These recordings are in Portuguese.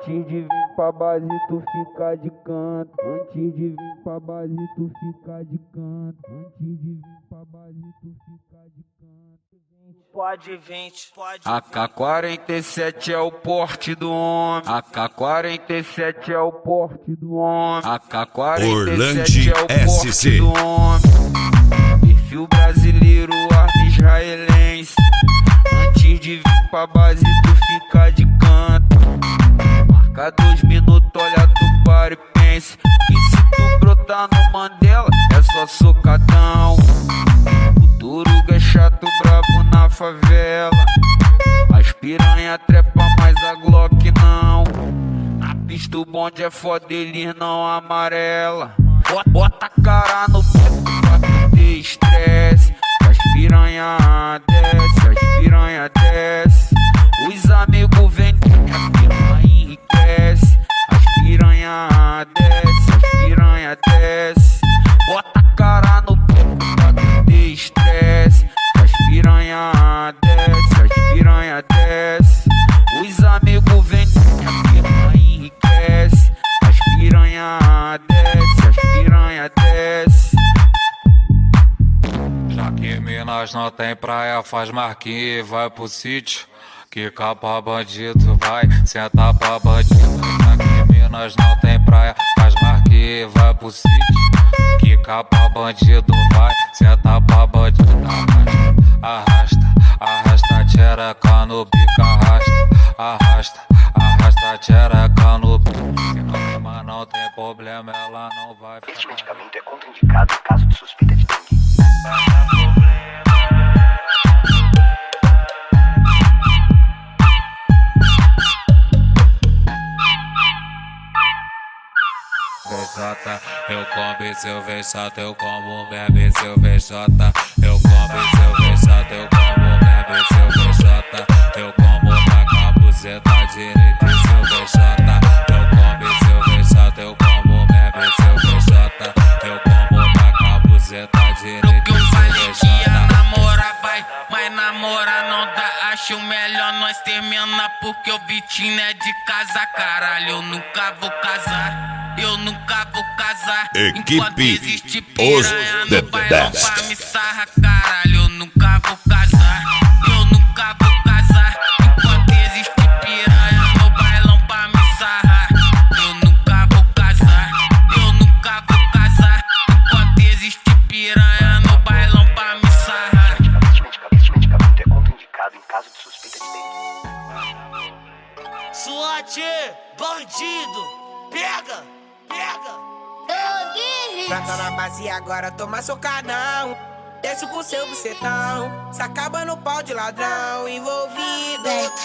Antes de vir pra base, tu fica de canto. Antes de vir pra base, tu fica de canto. Antes de vir pra base, tu fica de canto. Pode 20, pode AK-47 é o porte do homem. AK-47 é o porte do homem. AK-47 Orlandi é o porte SC. do homem. Perfil brasileiro, arma israelense. Antes de vir pra base, tu fica de canto. Marca dois minutos, olha tu para e pense. Que se tu brotar no Mandela, é só socadão. O Turuga é chato, brabo na favela. As piranha trepa, mas a Glock não. Na pista o bonde é foda, eles não amarela. Bota a cara no Minas não tem praia, faz marquinha e vai pro sítio. Que capa bandido vai, senta pra bandido. Já que Minas não tem praia, faz marquinha e vai pro sítio. Que capa bandido vai, senta pra bandido. Arrasta, arrasta, tchereca no bico, arrasta, arrasta, arrasta, tchereca no bico. Se não tem, mas não tem problema, ela não vai Este ficar. medicamento é contraindicado em caso de suspeita de dengue. Eu como seu VJ, eu como bebe seu VJ, eu como seu VJ, eu como bebe seu VJ, eu como na capuzeta direita e seu VJ, eu como seu VJ, eu como bebe seu VJ, eu como na capuzeta direita seu vai, mas namorar não dá. Acho melhor nós terminar porque o Vitinho é de casa, caralho. Eu nunca vou casar, eu nunca vou casar. Equipe Enquanto existe Os piranha The no bailão Best. pra me sarra, Prata na base agora toma socadão. Desce com seu bucetão. Se acaba no pau de ladrão. Envolvido,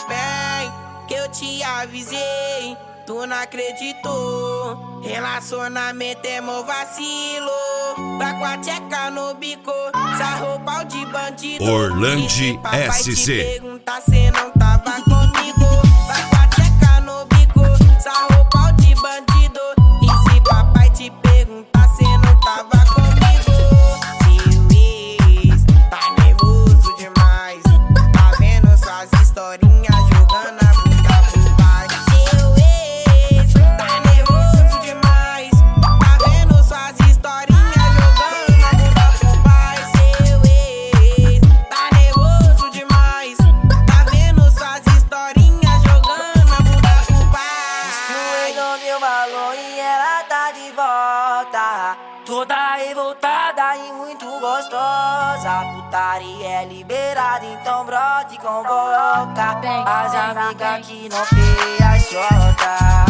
bem, que eu te avisei. Tu não acreditou. Relacionamento é mó vacilo. Vai com a tcheca no bico. Sarrou pau de bandido. Papai SC. De volta. Toda revoltada e muito gostosa. Putaria é liberada, então brote e convoca. As amigas que não peiam a chota.